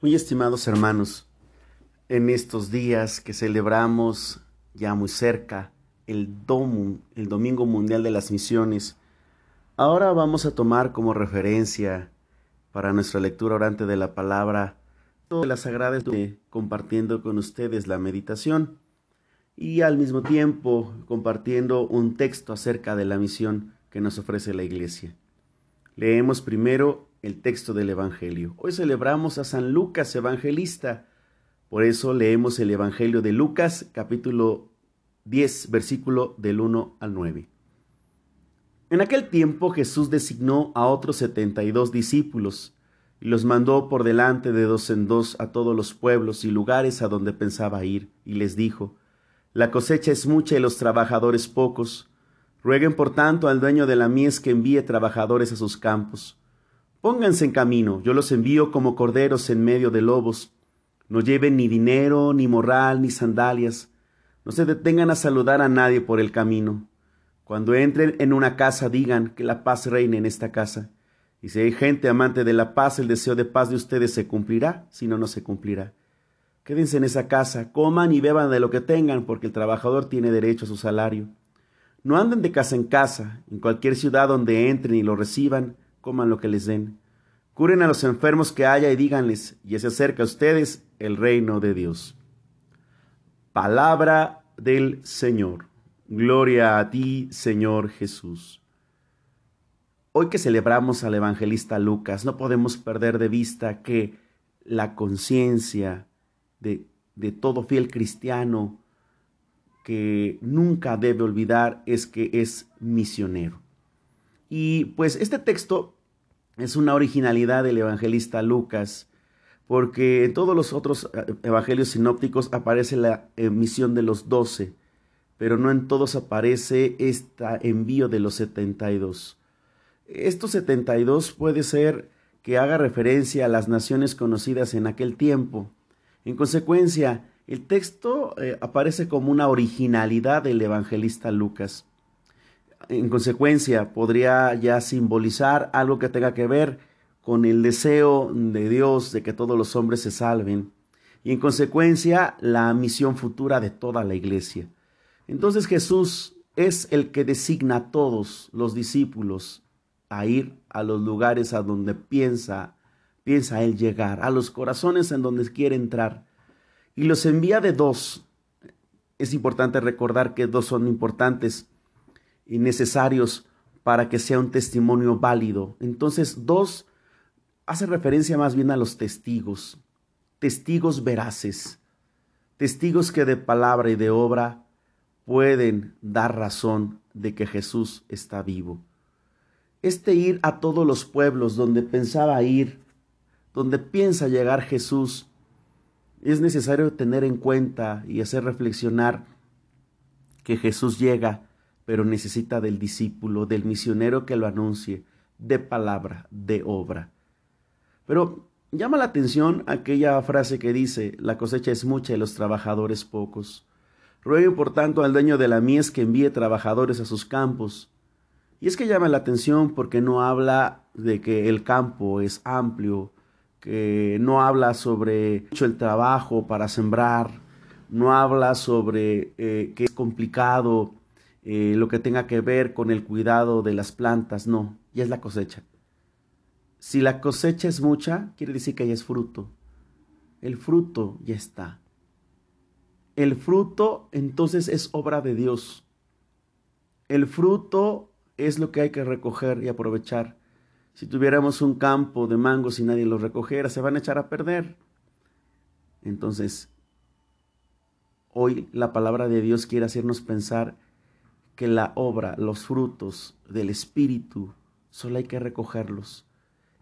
Muy estimados hermanos, en estos días que celebramos ya muy cerca el el Domingo Mundial de las Misiones, ahora vamos a tomar como referencia para nuestra lectura orante de la palabra todas las sagradas compartiendo con ustedes la meditación y al mismo tiempo compartiendo un texto acerca de la misión que nos ofrece la iglesia. Leemos primero el texto del Evangelio. Hoy celebramos a San Lucas Evangelista. Por eso leemos el Evangelio de Lucas capítulo 10 versículo del 1 al 9. En aquel tiempo Jesús designó a otros setenta y dos discípulos y los mandó por delante de dos en dos a todos los pueblos y lugares a donde pensaba ir, y les dijo, La cosecha es mucha y los trabajadores pocos. Rueguen por tanto al dueño de la mies que envíe trabajadores a sus campos. Pónganse en camino, yo los envío como corderos en medio de lobos. No lleven ni dinero, ni morral, ni sandalias. No se detengan a saludar a nadie por el camino. Cuando entren en una casa, digan que la paz reine en esta casa. Y si hay gente amante de la paz, el deseo de paz de ustedes se cumplirá, si no, no se cumplirá. Quédense en esa casa, coman y beban de lo que tengan, porque el trabajador tiene derecho a su salario. No anden de casa en casa, en cualquier ciudad donde entren y lo reciban, coman lo que les den. Curen a los enfermos que haya y díganles, y se acerca a ustedes el reino de Dios. Palabra del Señor. Gloria a ti, Señor Jesús. Hoy que celebramos al evangelista Lucas, no podemos perder de vista que la conciencia de, de todo fiel cristiano que nunca debe olvidar es que es misionero. Y pues este texto es una originalidad del evangelista Lucas, porque en todos los otros eh, evangelios sinópticos aparece la misión de los doce, pero no en todos aparece este envío de los setenta y dos. Estos setenta y dos puede ser que haga referencia a las naciones conocidas en aquel tiempo. En consecuencia, el texto eh, aparece como una originalidad del evangelista Lucas en consecuencia, podría ya simbolizar algo que tenga que ver con el deseo de Dios de que todos los hombres se salven y en consecuencia la misión futura de toda la iglesia. Entonces Jesús es el que designa a todos los discípulos a ir a los lugares a donde piensa piensa él llegar, a los corazones en donde quiere entrar y los envía de dos. Es importante recordar que dos son importantes y necesarios para que sea un testimonio válido. Entonces, dos hace referencia más bien a los testigos, testigos veraces, testigos que de palabra y de obra pueden dar razón de que Jesús está vivo. Este ir a todos los pueblos donde pensaba ir, donde piensa llegar Jesús, es necesario tener en cuenta y hacer reflexionar que Jesús llega pero necesita del discípulo, del misionero que lo anuncie, de palabra, de obra. Pero llama la atención aquella frase que dice, la cosecha es mucha y los trabajadores pocos. Ruego por tanto al dueño de la mies que envíe trabajadores a sus campos. Y es que llama la atención porque no habla de que el campo es amplio, que no habla sobre el trabajo para sembrar, no habla sobre eh, que es complicado eh, lo que tenga que ver con el cuidado de las plantas, no, ya es la cosecha. Si la cosecha es mucha, quiere decir que ya es fruto. El fruto ya está. El fruto entonces es obra de Dios. El fruto es lo que hay que recoger y aprovechar. Si tuviéramos un campo de mangos y nadie los recogiera, se van a echar a perder. Entonces, hoy la palabra de Dios quiere hacernos pensar que la obra, los frutos del Espíritu, solo hay que recogerlos.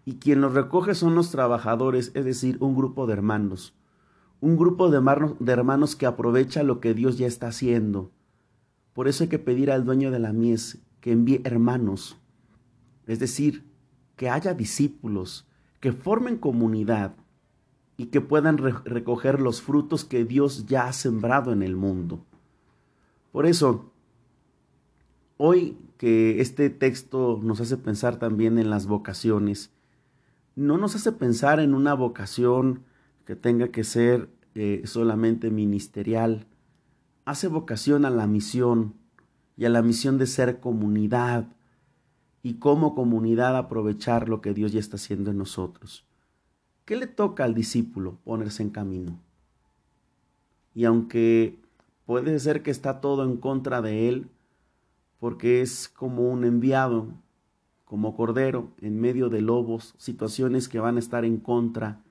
Y quien los recoge son los trabajadores, es decir, un grupo de hermanos. Un grupo de hermanos, que aprovecha lo que Dios ya está haciendo. Por eso hay que pedir al dueño de la mies que envíe hermanos. Es decir, que haya discípulos, que formen comunidad y que puedan recoger los frutos que Dios ya ha sembrado en el mundo. Por eso, Hoy que este texto nos hace pensar también en las vocaciones, no nos hace pensar en una vocación que tenga que ser eh, solamente ministerial. Hace vocación a la misión y a la misión de ser comunidad y como comunidad aprovechar lo que Dios ya está haciendo en nosotros. ¿Qué le toca al discípulo? Ponerse en camino. Y aunque puede ser que está todo en contra de él, porque es como un enviado, como cordero en medio de lobos, situaciones que van a estar en contra,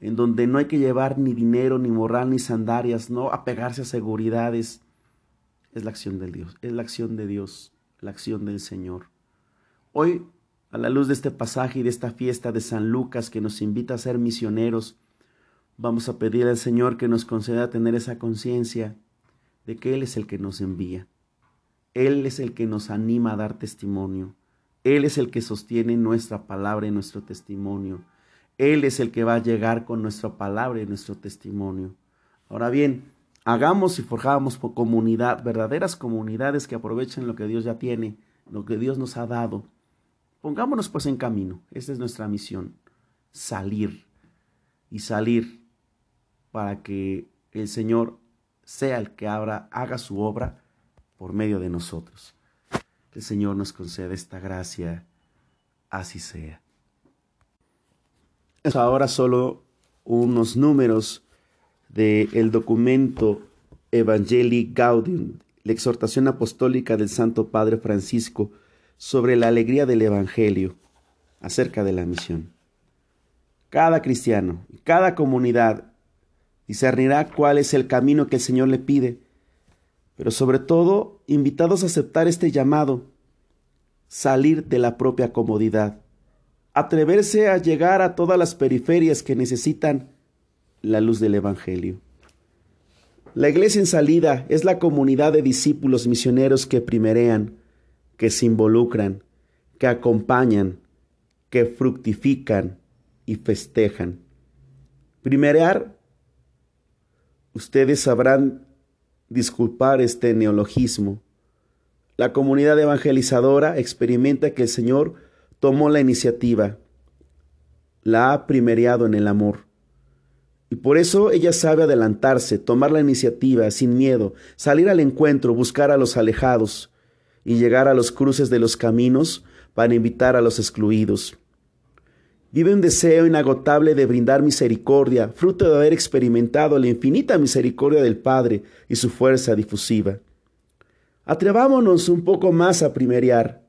en donde no hay que llevar ni dinero, ni moral, ni sandalias, no apegarse a seguridades. Es la acción de Dios, es la acción de Dios, la acción del Señor. Hoy, a la luz de este pasaje y de esta fiesta de San Lucas que nos invita a ser misioneros, vamos a pedir al Señor que nos conceda tener esa conciencia de que Él es el que nos envía. Él es el que nos anima a dar testimonio. Él es el que sostiene nuestra palabra y nuestro testimonio. Él es el que va a llegar con nuestra palabra y nuestro testimonio. Ahora bien, hagamos y forjamos por comunidad, verdaderas comunidades que aprovechen lo que Dios ya tiene, lo que Dios nos ha dado. Pongámonos pues en camino. Esta es nuestra misión. Salir y salir para que el Señor sea el que abra, haga su obra por medio de nosotros. Que el Señor nos conceda esta gracia, así sea. Ahora solo unos números del documento Evangelii Gaudium, la exhortación apostólica del Santo Padre Francisco sobre la alegría del Evangelio acerca de la misión. Cada cristiano, cada comunidad discernirá cuál es el camino que el Señor le pide, pero sobre todo invitados a aceptar este llamado, salir de la propia comodidad, atreverse a llegar a todas las periferias que necesitan la luz del Evangelio. La iglesia en salida es la comunidad de discípulos misioneros que primerean, que se involucran, que acompañan, que fructifican y festejan. Primerear Ustedes sabrán disculpar este neologismo. La comunidad evangelizadora experimenta que el Señor tomó la iniciativa, la ha primeriado en el amor. Y por eso ella sabe adelantarse, tomar la iniciativa sin miedo, salir al encuentro, buscar a los alejados y llegar a los cruces de los caminos para invitar a los excluidos. Vive un deseo inagotable de brindar misericordia, fruto de haber experimentado la infinita misericordia del Padre y su fuerza difusiva. Atrevámonos un poco más a primeriar.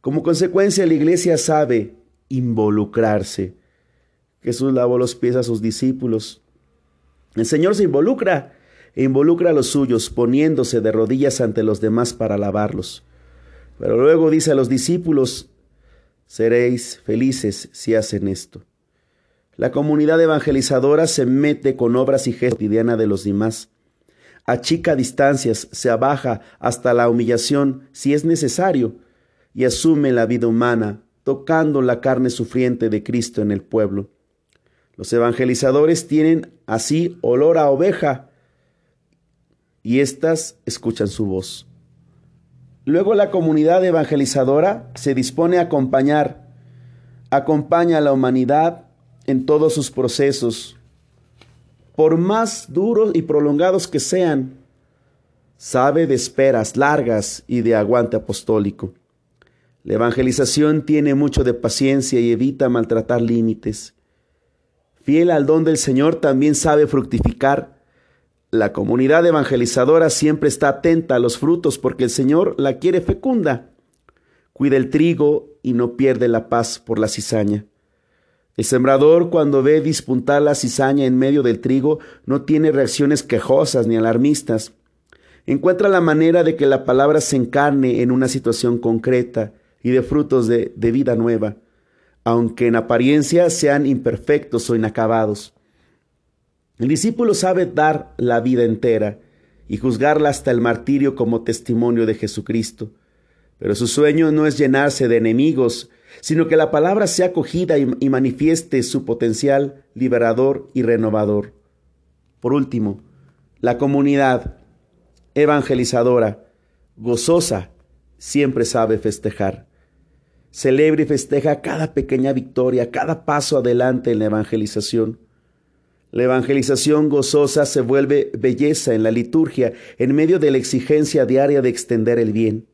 Como consecuencia, la iglesia sabe involucrarse. Jesús lavó los pies a sus discípulos. El Señor se involucra e involucra a los suyos, poniéndose de rodillas ante los demás para lavarlos. Pero luego dice a los discípulos, Seréis felices si hacen esto. La comunidad evangelizadora se mete con obras y gestos cotidiana de los demás. Achica distancias, se abaja hasta la humillación si es necesario y asume la vida humana, tocando la carne sufriente de Cristo en el pueblo. Los evangelizadores tienen así olor a oveja y éstas escuchan su voz. Luego la comunidad evangelizadora se dispone a acompañar, acompaña a la humanidad en todos sus procesos, por más duros y prolongados que sean, sabe de esperas largas y de aguante apostólico. La evangelización tiene mucho de paciencia y evita maltratar límites. Fiel al don del Señor también sabe fructificar la comunidad evangelizadora siempre está atenta a los frutos porque el Señor la quiere fecunda. Cuida el trigo y no pierde la paz por la cizaña. El sembrador cuando ve dispuntar la cizaña en medio del trigo no tiene reacciones quejosas ni alarmistas. Encuentra la manera de que la palabra se encarne en una situación concreta y de frutos de, de vida nueva, aunque en apariencia sean imperfectos o inacabados. El discípulo sabe dar la vida entera y juzgarla hasta el martirio como testimonio de Jesucristo. Pero su sueño no es llenarse de enemigos, sino que la palabra sea acogida y, manifieste su potencial liberador y renovador. Por último, la comunidad evangelizadora, gozosa, siempre sabe festejar. Celebra y festeja cada pequeña victoria, cada paso adelante en la evangelización La evangelización gozosa se vuelve belleza en la liturgia en medio de la exigencia diaria de extender el bien.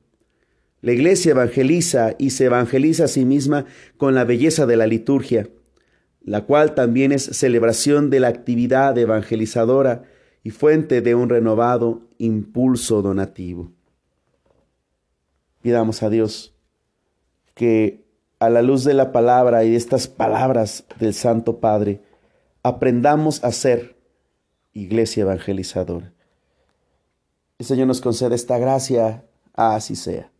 La iglesia evangeliza y se evangeliza a sí misma con la belleza de la liturgia, la cual también es celebración de la actividad evangelizadora y fuente de un renovado impulso donativo. Pidamos a Dios que a la luz de la palabra y de estas palabras del Santo Padre, aprendamos a ser iglesia evangelizadora. El Señor nos concede esta gracia, así sea.